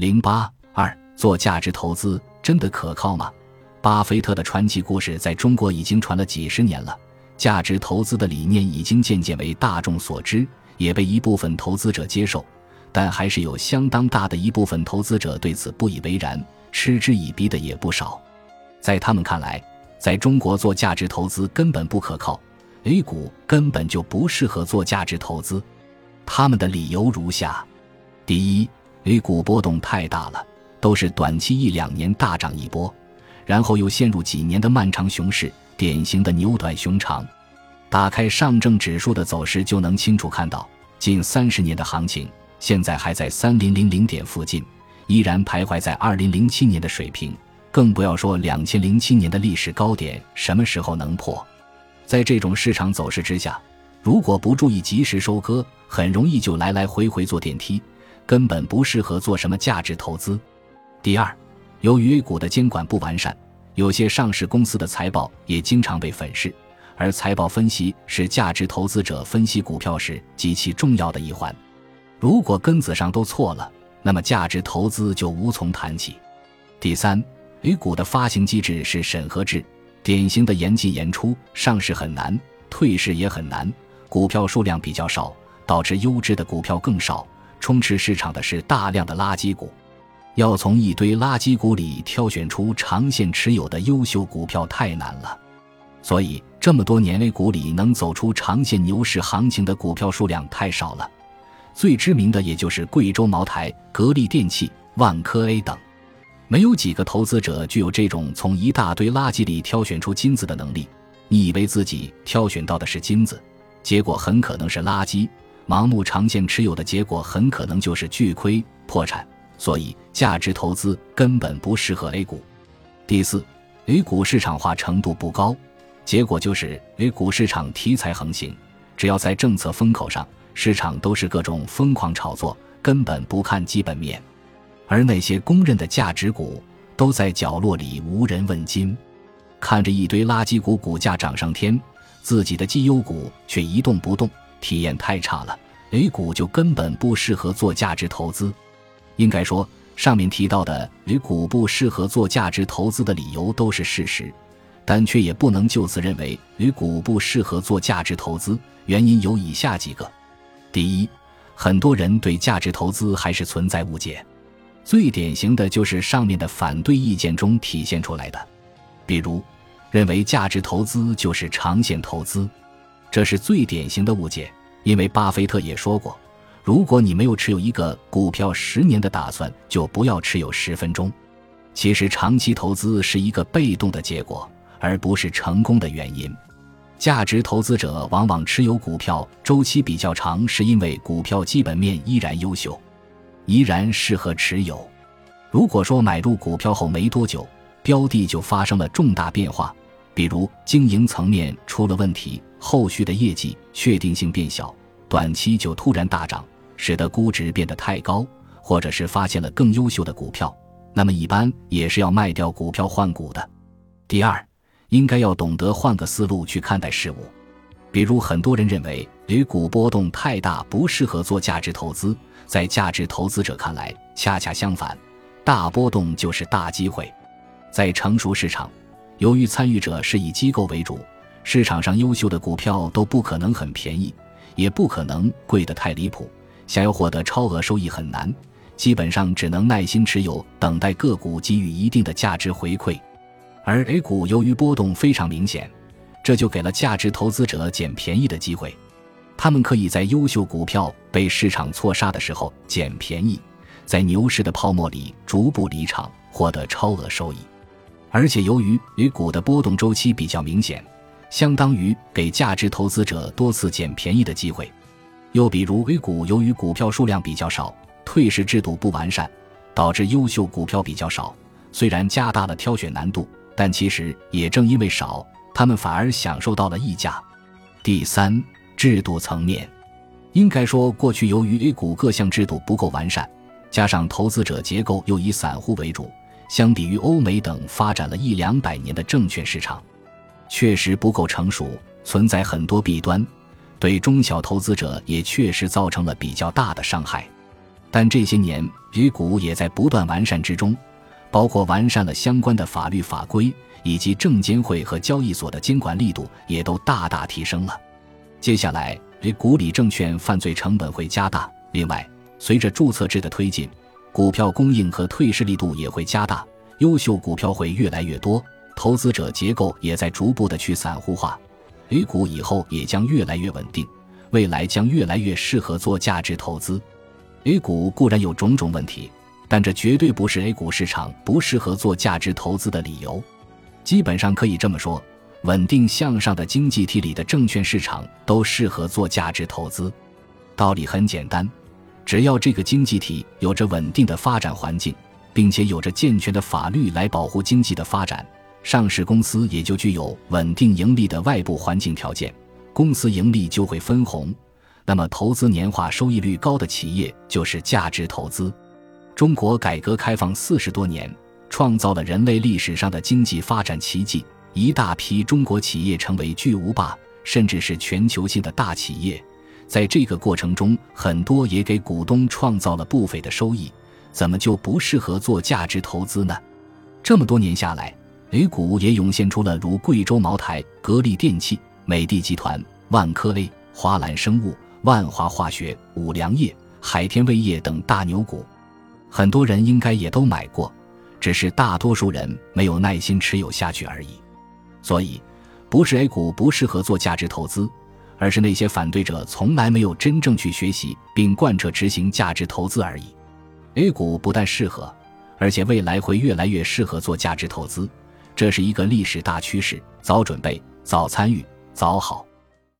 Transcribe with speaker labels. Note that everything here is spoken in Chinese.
Speaker 1: 零八二做价值投资真的可靠吗？巴菲特的传奇故事在中国已经传了几十年了，价值投资的理念已经渐渐为大众所知，也被一部分投资者接受，但还是有相当大的一部分投资者对此不以为然，嗤之以鼻的也不少。在他们看来，在中国做价值投资根本不可靠，A 股根本就不适合做价值投资。他们的理由如下：第一，A 股波动太大了，都是短期一两年大涨一波，然后又陷入几年的漫长熊市，典型的牛短熊长。打开上证指数的走势就能清楚看到，近三十年的行情，现在还在三零零零点附近，依然徘徊在二零零七年的水平。更不要说两千零七年的历史高点什么时候能破？在这种市场走势之下，如果不注意及时收割，很容易就来来回回坐电梯，根本不适合做什么价值投资。第二，由于 A 股的监管不完善，有些上市公司的财报也经常被粉饰，而财报分析是价值投资者分析股票时极其重要的一环。如果根子上都错了，那么价值投资就无从谈起。第三。A 股的发行机制是审核制，典型的严进严出，上市很难，退市也很难，股票数量比较少，导致优质的股票更少，充斥市场的是大量的垃圾股，要从一堆垃圾股里挑选出长线持有的优秀股票太难了，所以这么多年 A 股里能走出长线牛市行情的股票数量太少了，最知名的也就是贵州茅台、格力电器、万科 A 等。没有几个投资者具有这种从一大堆垃圾里挑选出金子的能力。你以为自己挑选到的是金子，结果很可能是垃圾。盲目长线持有的结果很可能就是巨亏破产。所以，价值投资根本不适合 A 股。第四，A 股市场化程度不高，结果就是 A 股市场题材横行，只要在政策风口上，市场都是各种疯狂炒作，根本不看基本面。而那些公认的价值股都在角落里无人问津，看着一堆垃圾股股价涨上天，自己的绩优股却一动不动，体验太差了。A 股就根本不适合做价值投资。应该说，上面提到的 A 股不适合做价值投资的理由都是事实，但却也不能就此认为 A 股不适合做价值投资。原因有以下几个：第一，很多人对价值投资还是存在误解。最典型的就是上面的反对意见中体现出来的，比如认为价值投资就是长线投资，这是最典型的误解。因为巴菲特也说过，如果你没有持有一个股票十年的打算，就不要持有十分钟。其实长期投资是一个被动的结果，而不是成功的原因。价值投资者往往持有股票周期比较长，是因为股票基本面依然优秀。依然适合持有。如果说买入股票后没多久，标的就发生了重大变化，比如经营层面出了问题，后续的业绩确定性变小，短期就突然大涨，使得估值变得太高，或者是发现了更优秀的股票，那么一般也是要卖掉股票换股的。第二，应该要懂得换个思路去看待事物，比如很多人认为铝股波动太大，不适合做价值投资。在价值投资者看来，恰恰相反，大波动就是大机会。在成熟市场，由于参与者是以机构为主，市场上优秀的股票都不可能很便宜，也不可能贵得太离谱。想要获得超额收益很难，基本上只能耐心持有，等待个股给予一定的价值回馈。而 A 股由于波动非常明显，这就给了价值投资者捡便宜的机会。他们可以在优秀股票被市场错杀的时候捡便宜，在牛市的泡沫里逐步离场，获得超额收益。而且由于 A 股的波动周期比较明显，相当于给价值投资者多次捡便宜的机会。又比如 A 股由于股票数量比较少，退市制度不完善，导致优秀股票比较少。虽然加大了挑选难度，但其实也正因为少，他们反而享受到了溢价。第三。制度层面，应该说，过去由于 A 股各项制度不够完善，加上投资者结构又以散户为主，相比于欧美等发展了一两百年的证券市场，确实不够成熟，存在很多弊端，对中小投资者也确实造成了比较大的伤害。但这些年 A 股也在不断完善之中，包括完善了相关的法律法规，以及证监会和交易所的监管力度也都大大提升了。接下来，A 股里证券犯罪成本会加大。另外，随着注册制的推进，股票供应和退市力度也会加大，优秀股票会越来越多，投资者结构也在逐步的去散户化。A 股以后也将越来越稳定，未来将越来越适合做价值投资。A 股固然有种种问题，但这绝对不是 A 股市场不适合做价值投资的理由。基本上可以这么说，稳定向上的经济体里的证券市场都适合做价值投资。道理很简单，只要这个经济体有着稳定的发展环境，并且有着健全的法律来保护经济的发展，上市公司也就具有稳定盈利的外部环境条件，公司盈利就会分红。那么，投资年化收益率高的企业就是价值投资。中国改革开放四十多年，创造了人类历史上的经济发展奇迹，一大批中国企业成为巨无霸，甚至是全球性的大企业。在这个过程中，很多也给股东创造了不菲的收益，怎么就不适合做价值投资呢？这么多年下来，A 股也涌现出了如贵州茅台、格力电器、美的集团、万科 A、华兰生物。万华化学、五粮液、海天味业等大牛股，很多人应该也都买过，只是大多数人没有耐心持有下去而已。所以，不是 A 股不适合做价值投资，而是那些反对者从来没有真正去学习并贯彻执行价值投资而已。A 股不但适合，而且未来会越来越适合做价值投资，这是一个历史大趋势。早准备，早参与，早好。